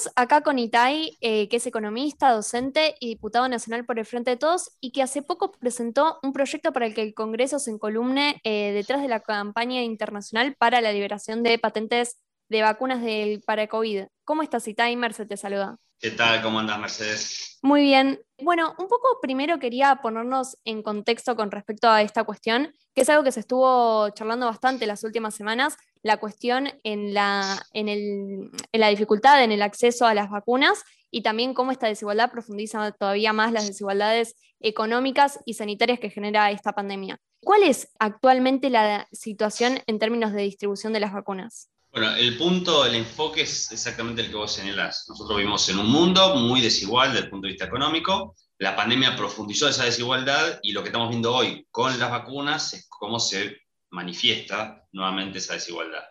Estamos acá con Itai, eh, que es economista, docente y diputado nacional por el Frente de Todos, y que hace poco presentó un proyecto para el que el Congreso se encolumne eh, detrás de la campaña internacional para la liberación de patentes de vacunas del para COVID. ¿Cómo estás, Itai? Mercedes te saluda. ¿Qué tal? ¿Cómo andas, Mercedes? Muy bien. Bueno, un poco primero quería ponernos en contexto con respecto a esta cuestión, que es algo que se estuvo charlando bastante las últimas semanas, la cuestión en la, en, la dificultad en el acceso a las vacunas y también cómo esta desigualdad profundiza todavía más las desigualdades económicas y sanitarias que genera esta pandemia. ¿Cuál es actualmente la situación en términos de distribución de las vacunas? Bueno, el punto, el enfoque es exactamente el que vos señalás. Nosotros vivimos en un mundo muy desigual desde el punto de vista económico. La pandemia profundizó esa desigualdad y lo que estamos viendo hoy con las vacunas es cómo se manifiesta nuevamente esa desigualdad.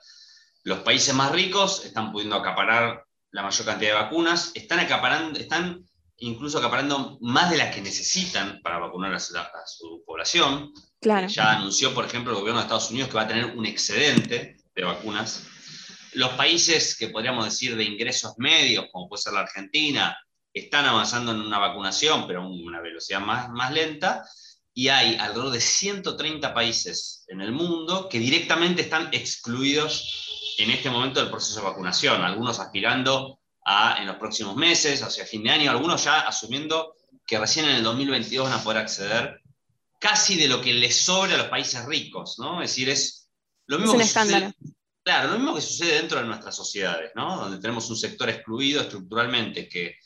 Los países más ricos están pudiendo acaparar la mayor cantidad de vacunas, están, acaparando, están incluso acaparando más de las que necesitan para vacunar a su, población. Claro. Ya anunció, por ejemplo, el gobierno de Estados Unidos que va a tener un excedente de vacunas. Los países que podríamos decir de ingresos medios, como puede ser la Argentina, están avanzando en una vacunación, pero a una velocidad más, más lenta y hay alrededor de 130 países en el mundo que directamente están excluidos en este momento del proceso de vacunación, algunos aspirando a en los próximos meses, hacia fin de año, algunos ya asumiendo que recién en el 2022 van a poder acceder casi de lo que les sobra a los países ricos, ¿no? Es decir, es lo mismo es un claro, lo mismo que sucede dentro de nuestras sociedades, ¿no? Donde tenemos un sector excluido estructuralmente que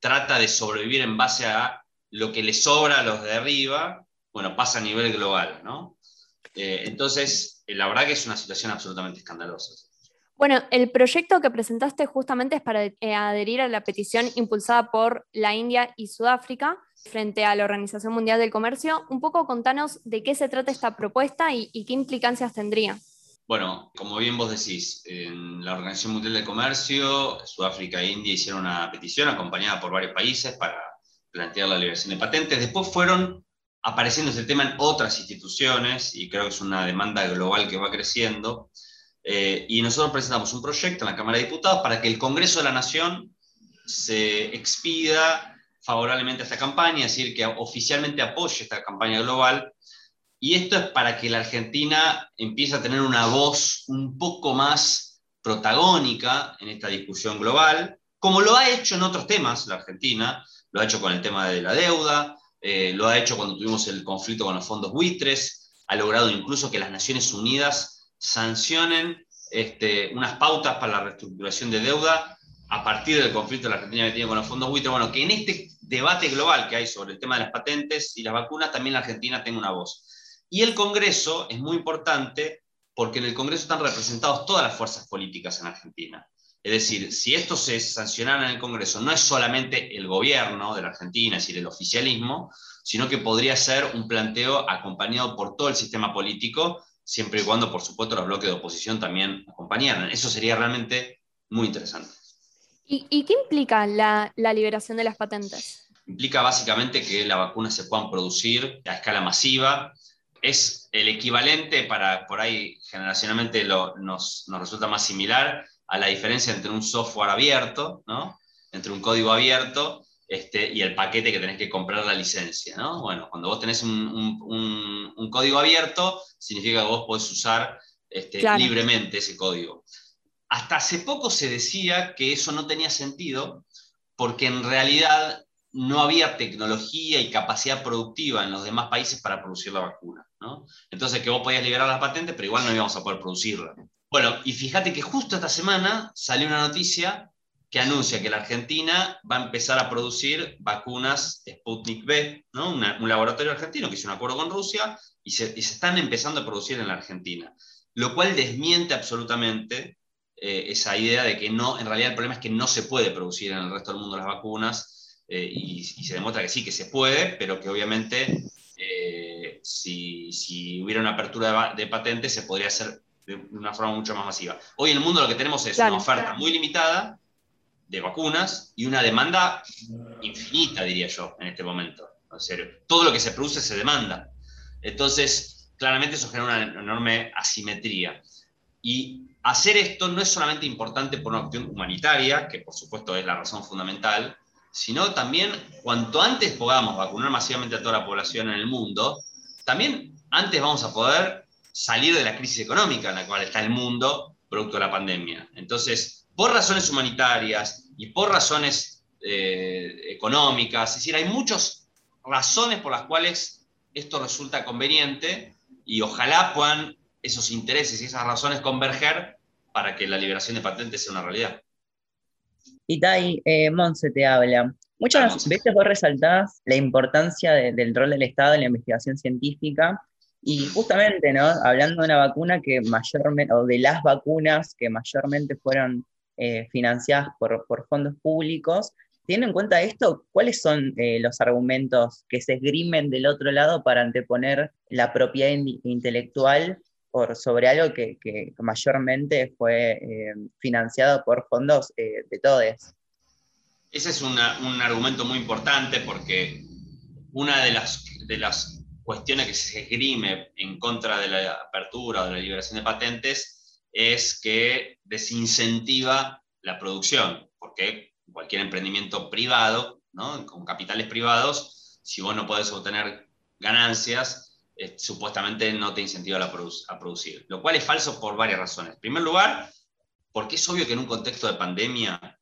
trata de sobrevivir en base a lo que le sobra a los de arriba bueno, pasa a nivel global, ¿no? Eh, entonces, eh, la verdad que es una situación absolutamente escandalosa. Bueno, el proyecto que presentaste justamente es para eh, adherir a la petición impulsada por la India y Sudáfrica frente a la Organización Mundial del Comercio. Un poco contanos de qué se trata esta propuesta y, y qué implicancias tendría. Bueno, como bien vos decís, en la Organización Mundial del Comercio, Sudáfrica e India hicieron una petición acompañada por varios países para plantear la liberación de patentes. Después fueron apareciendo ese tema en otras instituciones y creo que es una demanda global que va creciendo. Eh, y nosotros presentamos un proyecto en la Cámara de Diputados para que el Congreso de la Nación se expida favorablemente a esta campaña, es decir, que oficialmente apoye esta campaña global. Y esto es para que la Argentina empiece a tener una voz un poco más protagónica en esta discusión global, como lo ha hecho en otros temas la Argentina, lo ha hecho con el tema de la deuda, eh, lo ha hecho cuando tuvimos el conflicto con los fondos buitres, ha logrado incluso que las Naciones Unidas sancionen este, unas pautas para la reestructuración de deuda a partir del conflicto de la Argentina que tiene con los fondos buitres. Bueno, que en este debate global que hay sobre el tema de las patentes y las vacunas, también la Argentina tenga una voz. Y el Congreso es muy importante porque en el Congreso están representados todas las fuerzas políticas en Argentina. Es decir, si esto se sancionara en el Congreso, no es solamente el gobierno de la Argentina, es decir, el oficialismo, sino que podría ser un planteo acompañado por todo el sistema político, siempre y cuando, por supuesto, los bloques de oposición también acompañaran. Eso sería realmente muy interesante. ¿Y, qué implica la, liberación de las patentes? Implica básicamente que las vacunas se puedan producir a escala masiva. Es el equivalente para, por ahí generacionalmente nos, nos resulta más similar a la diferencia entre un software abierto, ¿no? entre un código abierto este, y el paquete que tenés que comprar la licencia. ¿no? Bueno, cuando vos tenés un, un, código abierto, significa que vos podés usar este, libremente ese código. Hasta hace poco se decía que eso no tenía sentido porque en realidad no había tecnología y capacidad productiva en los demás países para producir la vacuna. ¿no? Entonces que vos podías liberar las patentes, pero igual no íbamos a poder producirla. Bueno, y fíjate que justo esta semana salió una noticia que anuncia que la Argentina va a empezar a producir vacunas Sputnik V, ¿no? un laboratorio argentino que hizo un acuerdo con Rusia y se, están empezando a producir en la Argentina, lo cual desmiente absolutamente eh, esa idea de que no, en realidad el problema es que no se puede producir en el resto del mundo las vacunas eh, y, se demuestra que sí, que se puede, pero que obviamente eh, si, hubiera una apertura de patentes se podría hacer de una forma mucho más masiva. Hoy en el mundo lo que tenemos es una oferta muy limitada de vacunas y una demanda infinita, diría yo, en este momento. En serio. Todo lo que se produce se demanda. Entonces, claramente eso genera una enorme asimetría. Y hacer esto no es solamente importante por una cuestión humanitaria, que por supuesto es la razón fundamental, sino también cuanto antes podamos vacunar masivamente a toda la población en el mundo, también antes vamos a poder salir de la crisis económica en la cual está el mundo producto de la pandemia. Entonces, por razones humanitarias y por razones eh, económicas, es decir, hay muchas razones por las cuales esto resulta conveniente y ojalá puedan esos intereses y esas razones converger para que la liberación de patentes sea una realidad. Itai, eh, Monse te habla. Muchas veces vos resaltás la importancia del rol del Estado en la investigación científica y justamente, ¿no? Hablando de una vacuna que mayormente, o de las vacunas que mayormente fueron eh, financiadas por, fondos públicos, teniendo en cuenta esto, ¿cuáles son eh, los argumentos que se esgrimen del otro lado para anteponer la propiedad intelectual por, sobre algo que, mayormente fue eh, financiado por fondos de todos. Ese es un argumento muy importante porque una de las, de las cuestiones que se esgrime en contra de la apertura o de la liberación de patentes es que desincentiva la producción, porque cualquier emprendimiento privado, con capitales privados, si vos no podés obtener ganancias, eh, supuestamente no te incentiva a, producir, lo cual es falso por varias razones. En primer lugar, porque es obvio que en un contexto de pandemia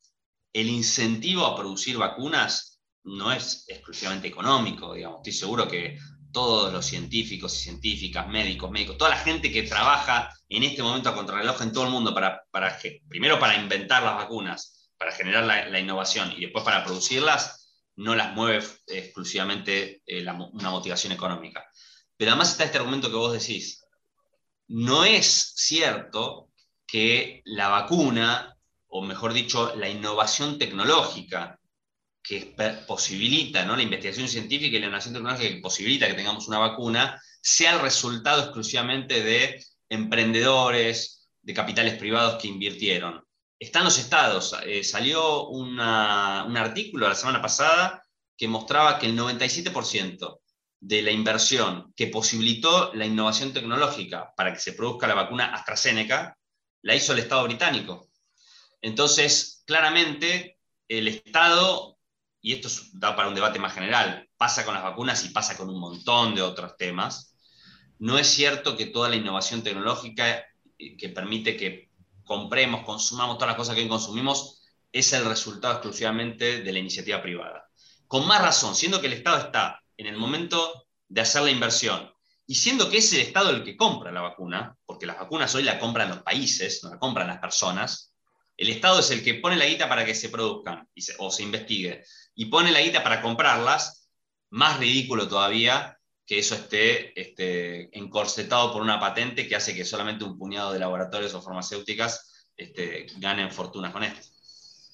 el incentivo a producir vacunas no es exclusivamente económico, digamos. Estoy seguro que todos los científicos y científicas, médicos, médicos, toda la gente que trabaja en este momento a contrarreloj en todo el mundo, para, para primero para inventar las vacunas, para generar la, innovación y después para producirlas, no las mueve exclusivamente eh, una motivación económica. Pero además está este argumento que vos decís. No es cierto que la vacuna, o mejor dicho, la innovación tecnológica que posibilita ¿no? la investigación científica y la innovación tecnológica que posibilita que tengamos una vacuna, sea el resultado exclusivamente de emprendedores, de capitales privados que invirtieron. Están los estados. Eh, salió un artículo la semana pasada que mostraba que el 97% de la inversión que posibilitó la innovación tecnológica para que se produzca la vacuna AstraZeneca, la hizo el Estado británico. Entonces, claramente, el Estado, y esto da para un debate más general, pasa con las vacunas y pasa con un montón de otros temas, no es cierto que toda la innovación tecnológica eh, que permite que compremos, consumamos todas las cosas que consumimos, es el resultado exclusivamente de la iniciativa privada. Con más razón, siendo que el Estado está en el momento de hacer la inversión. Y siendo que es el Estado el que compra la vacuna, porque las vacunas hoy la compran los países, no la compran las personas, el Estado es el que pone la guita para que se produzcan o se investigue, y pone la guita para comprarlas, más ridículo todavía que eso esté este, encorsetado por una patente que hace que solamente un puñado de laboratorios o farmacéuticas este, ganen fortunas con esto.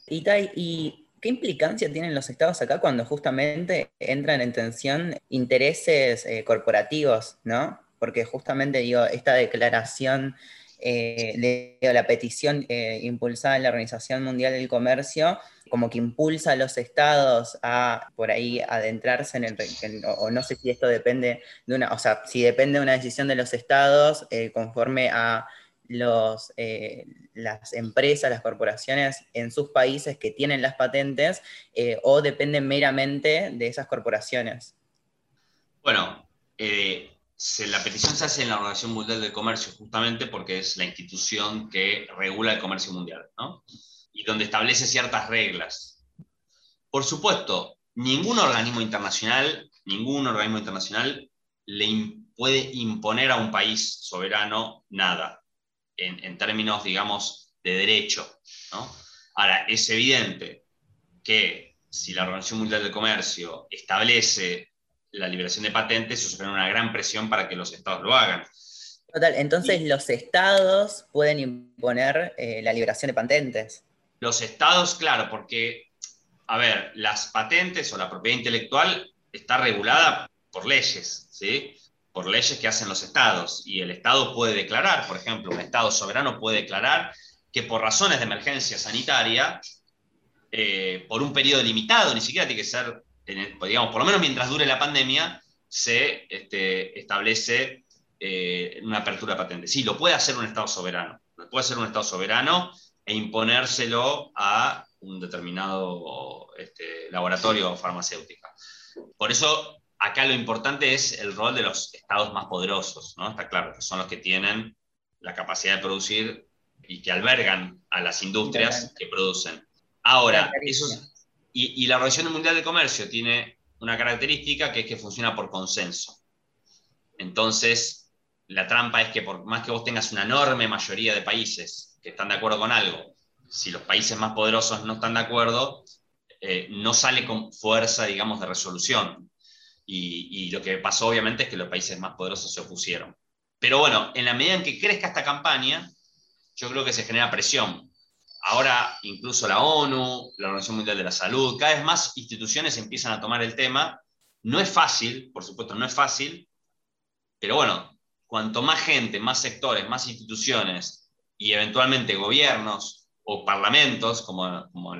Y, ¿Qué implicancia tienen los estados acá cuando justamente entran en tensión intereses eh, corporativos, ¿no? Porque justamente digo, esta declaración, eh, la petición eh, impulsada en la Organización Mundial del Comercio, como que impulsa a los estados a por ahí adentrarse en el, o no sé si esto depende de una, o sea, si depende de una decisión de los estados conforme a los, eh, las empresas, las corporaciones en sus países que tienen las patentes eh, o dependen meramente de esas corporaciones? Bueno, eh, la petición se hace en la Organización Mundial del Comercio justamente porque es la institución que regula el comercio mundial ¿no? y donde establece ciertas reglas. Por supuesto, ningún organismo internacional, ningún organismo internacional le puede imponer a un país soberano nada en, términos, digamos, de derecho. Ahora, es evidente que si la Organización Mundial del Comercio establece la liberación de patentes, supone una gran presión para que los estados lo hagan. Total, entonces los estados pueden imponer eh, la liberación de patentes. Los estados, claro, porque, a ver, las patentes o la propiedad intelectual está regulada por leyes, ¿sí? por leyes que hacen los estados. Y el estado puede declarar, por ejemplo, un estado soberano puede declarar que por razones de emergencia sanitaria, eh, por un periodo limitado, ni siquiera tiene que ser, digamos, por lo menos mientras dure la pandemia, se este, establece eh, una apertura patente. Sí, lo puede hacer un estado soberano, puede ser un Estado soberano e imponérselo a un determinado este, laboratorio o farmacéutica. Por eso, acá lo importante es el rol de los estados más poderosos, ¿no? Está claro, que son los que tienen la capacidad de producir y que albergan a las industrias que producen. Ahora, eso, y, y la Organización Mundial de Comercio tiene una característica que es que funciona por consenso. Entonces, la trampa es que por más que vos tengas una enorme mayoría de países que están de acuerdo con algo, si los países más poderosos no están de acuerdo, eh, no sale con fuerza, digamos, de resolución. Y, y, lo que pasó, obviamente, es que los países más poderosos se opusieron. Pero bueno, en la medida en que crezca esta campaña, yo creo que se genera presión. Ahora, incluso la ONU, la Organización Mundial de la Salud, cada vez más instituciones empiezan a tomar el tema. No es fácil, por supuesto, no es fácil, pero bueno, cuanto más gente, más sectores, más instituciones y eventualmente gobiernos o parlamentos, como, como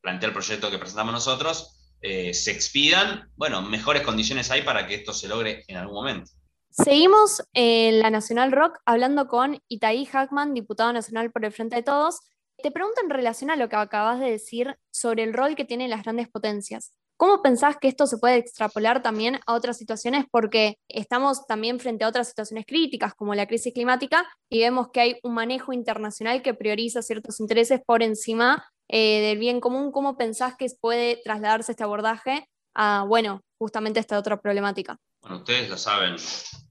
plantea el proyecto que presentamos nosotros, eh, se expidan, bueno, mejores condiciones hay para que esto se logre en algún momento. Seguimos en la Nacional Rock hablando con Itaí Hackman, diputado nacional por el Frente de Todos. Te pregunto en relación a lo que acabas de decir sobre el rol que tienen las grandes potencias. ¿Cómo pensás que esto se puede extrapolar también a otras situaciones? Porque estamos también frente a otras situaciones críticas, como la crisis climática, y vemos que hay un manejo internacional que prioriza ciertos intereses por encima eh, del bien común. ¿Cómo pensás que puede trasladarse este abordaje a, bueno, justamente esta otra problemática? Bueno, ustedes lo saben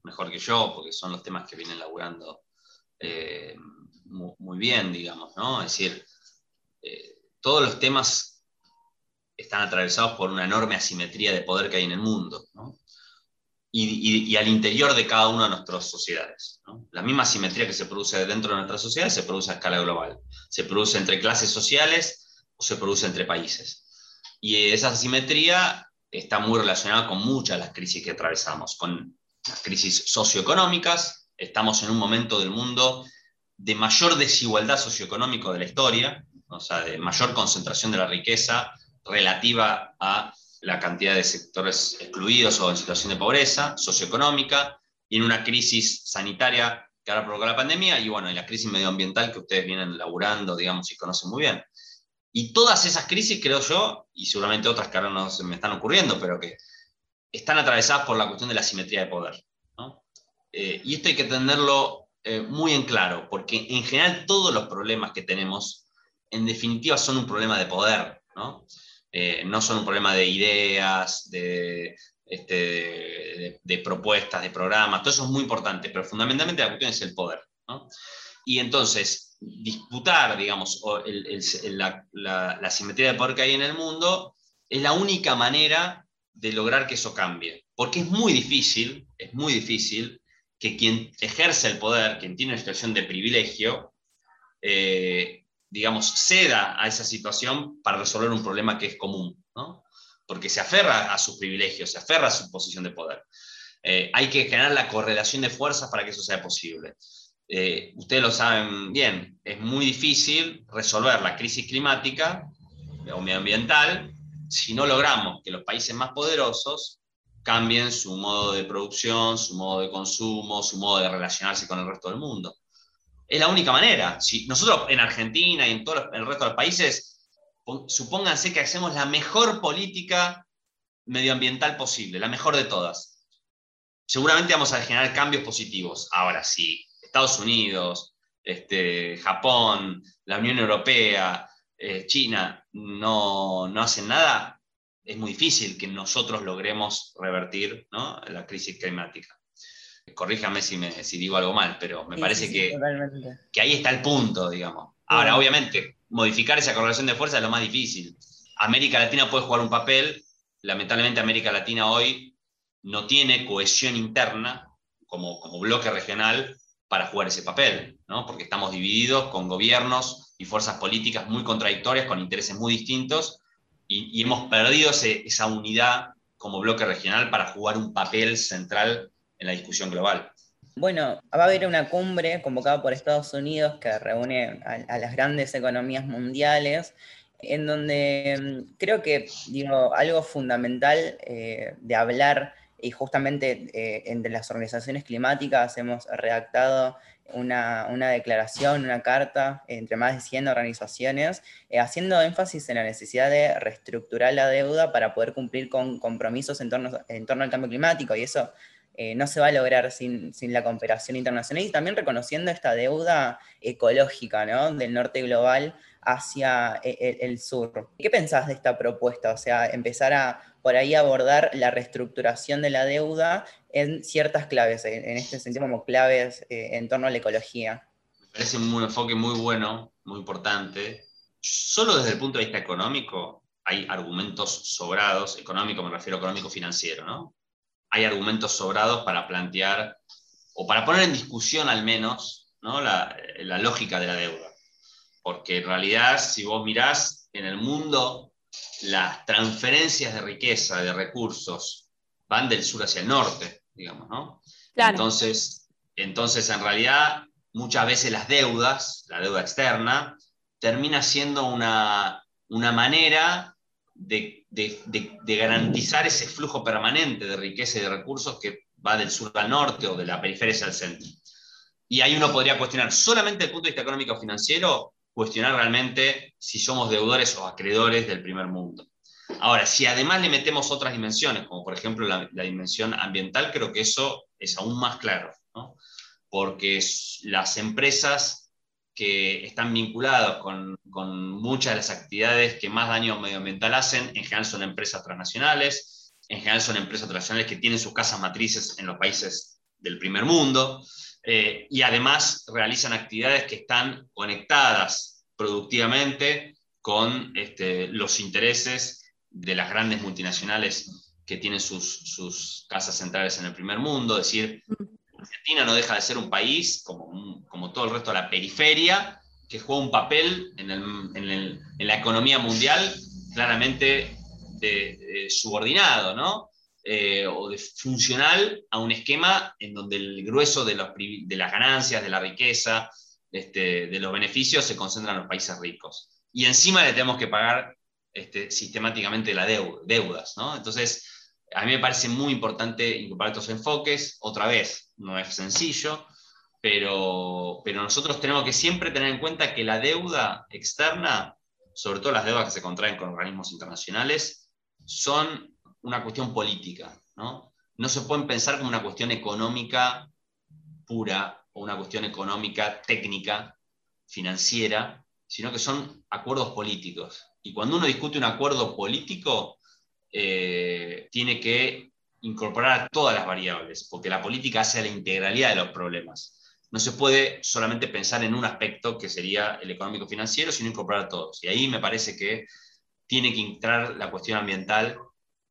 mejor que yo, porque son los temas que vienen laburando eh, muy, bien, digamos, ¿no? Es decir, eh, todos los temas están atravesados por una enorme asimetría de poder que hay en el mundo, y, al interior de cada una de nuestras sociedades. La misma asimetría que se produce dentro de nuestras sociedades se produce a escala global. Se produce entre clases sociales o se produce entre países. Y esa asimetría está muy relacionada con muchas de las crisis que atravesamos, con las crisis socioeconómicas. Estamos en un momento del mundo de mayor desigualdad socioeconómica de la historia, o sea, de mayor concentración de la riqueza, relativa a la cantidad de sectores excluidos o en situación de pobreza socioeconómica, y en una crisis sanitaria que ahora provocó la pandemia, y bueno, en la crisis medioambiental que ustedes vienen laburando, digamos, y conocen muy bien. Y todas esas crisis, creo yo, y seguramente otras que ahora no se me están ocurriendo, pero que están atravesadas por la cuestión de la simetría de poder. Eh, y esto hay que tenerlo eh, muy en claro, porque en general todos los problemas que tenemos, en definitiva, son un problema de poder. ¿no? Eh, no son un problema de ideas, este, de, propuestas, de programas, todo eso es muy importante, pero fundamentalmente la cuestión es el poder. Y entonces, disputar, digamos, la, simetría de poder que hay en el mundo es la única manera de lograr que eso cambie. Porque es muy difícil, es muy difícil que quien ejerce el poder, quien tiene una situación de privilegio, eh, digamos, ceda a esa situación para resolver un problema que es común, ¿no? porque se aferra a sus privilegios, se aferra a su posición de poder. Eh, hay que generar la correlación de fuerzas para que eso sea posible. Eh, ustedes lo saben bien, es muy difícil resolver la crisis climática o medioambiental si no logramos que los países más poderosos cambien su modo de producción, su modo de consumo, su modo de relacionarse con el resto del mundo. Es la única manera. Si nosotros en Argentina y en todo el resto de los países, supónganse que hacemos la mejor política medioambiental posible, la mejor de todas. Seguramente vamos a generar cambios positivos. Ahora, si Estados Unidos, este, Japón, la Unión Europea, eh, China no, no, hacen nada, es muy difícil que nosotros logremos revertir la crisis climática corríjame si, me, si digo algo mal, pero me parece que, que ahí está el punto, digamos. Ahora, obviamente, modificar esa correlación de fuerza es lo más difícil. América Latina puede jugar un papel, lamentablemente América Latina hoy no tiene cohesión interna como, como bloque regional para jugar ese papel, ¿no? porque estamos divididos con gobiernos y fuerzas políticas muy contradictorias, con intereses muy distintos, y, hemos perdido esa unidad como bloque regional para jugar un papel central en la discusión global. Bueno, va a haber una cumbre convocada por Estados Unidos que reúne a, las grandes economías mundiales, en donde mm, creo que digo, algo fundamental eh, de hablar y justamente eh, entre las organizaciones climáticas hemos redactado una, declaración, una carta entre más de 100 organizaciones, eh, haciendo énfasis en la necesidad de reestructurar la deuda para poder cumplir con compromisos en torno, en torno al cambio climático, y eso eh, no se va a lograr sin, la cooperación internacional, y también reconociendo esta deuda ecológica del norte global hacia el, sur. ¿Qué pensás de esta propuesta? O sea, empezar a por ahí abordar la reestructuración de la deuda en ciertas claves, en, este sentido como claves eh, en torno a la ecología. Me parece un enfoque muy bueno, muy importante. Solo desde el punto de vista económico hay argumentos sobrados, económico me refiero a económico financiero, ¿no? Hay argumentos sobrados para plantear o para poner en discusión al menos ¿no? la, la lógica de la deuda. Porque en realidad, si vos mirás en el mundo, las transferencias de riqueza, de recursos, van del sur hacia el norte, digamos, ¿no? Entonces, entonces, en realidad, muchas veces las deudas, la deuda externa, termina siendo una, manera de, garantizar ese flujo permanente de riqueza y de recursos que va del sur al norte o de la periferia el centro. Y ahí uno podría cuestionar solamente el punto de vista económico o financiero, cuestionar realmente si somos deudores o acreedores del primer mundo. Ahora, si además le metemos otras dimensiones, como por ejemplo la, dimensión ambiental, creo que eso es aún más claro, porque las empresas que están vinculadas con, con, muchas de las actividades que más daño medioambiental hacen, en general son empresas transnacionales, en general son empresas transnacionales que tienen sus casas matrices en los países del primer mundo, eh, y además realizan actividades que están conectadas productivamente con este, los intereses de las grandes multinacionales que tienen sus, casas centrales en el primer mundo, es decir, Argentina no deja de ser un país, como, todo el resto de la periferia, que juega un papel en, la economía mundial claramente subordinado. Eh, o de funcional a un esquema en donde el grueso de, las ganancias, de la riqueza, este, de los beneficios se concentran en los países ricos. Y encima le tenemos que pagar este, sistemáticamente las deudas. Entonces, a mí me parece muy importante incorporar estos enfoques. Otra vez, no es sencillo, pero, pero nosotros tenemos que siempre tener en cuenta que la deuda externa, sobre todo las deudas que se contraen con organismos internacionales, son una cuestión política. ¿no? no se pueden pensar como una cuestión económica pura o una cuestión económica técnica, financiera, sino que son acuerdos políticos. Y cuando uno discute un acuerdo político, eh, tiene que incorporar todas las variables, porque la política hace la integralidad de los problemas. No se puede solamente pensar en un aspecto que sería el económico financiero, sino incorporar a todos. Y ahí me parece que tiene que entrar la cuestión ambiental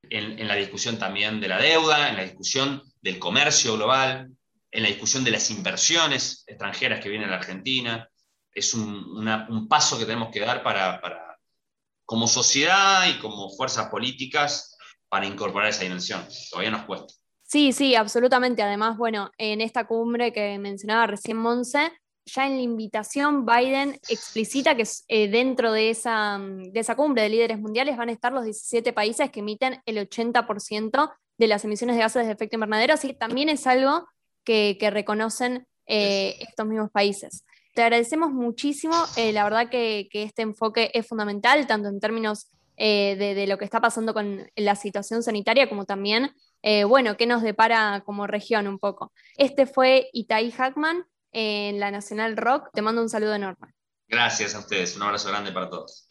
en, la discusión también de la deuda, en la discusión del comercio global, en la discusión de las inversiones extranjeras que vienen a Argentina. Es un, paso que tenemos que dar para, como sociedad y como fuerzas políticas para incorporar esa dimensión. Todavía nos cuesta. Sí, sí, absolutamente. Además, bueno, en esta cumbre que mencionaba recién Monse, ya en la invitación Biden explicita que eh, dentro de esa, mm, de esa cumbre de líderes mundiales van a estar los 17 países que emiten el 80% de las emisiones de gases de efecto invernadero, así que también es algo que, reconocen eh, estos mismos países. Te agradecemos muchísimo, eh, la verdad que, este enfoque es fundamental, tanto en términos de, lo que está pasando con la situación sanitaria, como también, bueno, qué nos depara como región un poco. Este fue Itai Hackman, en la Nacional Rock. Te mando un saludo enorme. Gracias a ustedes, un abrazo grande para todos.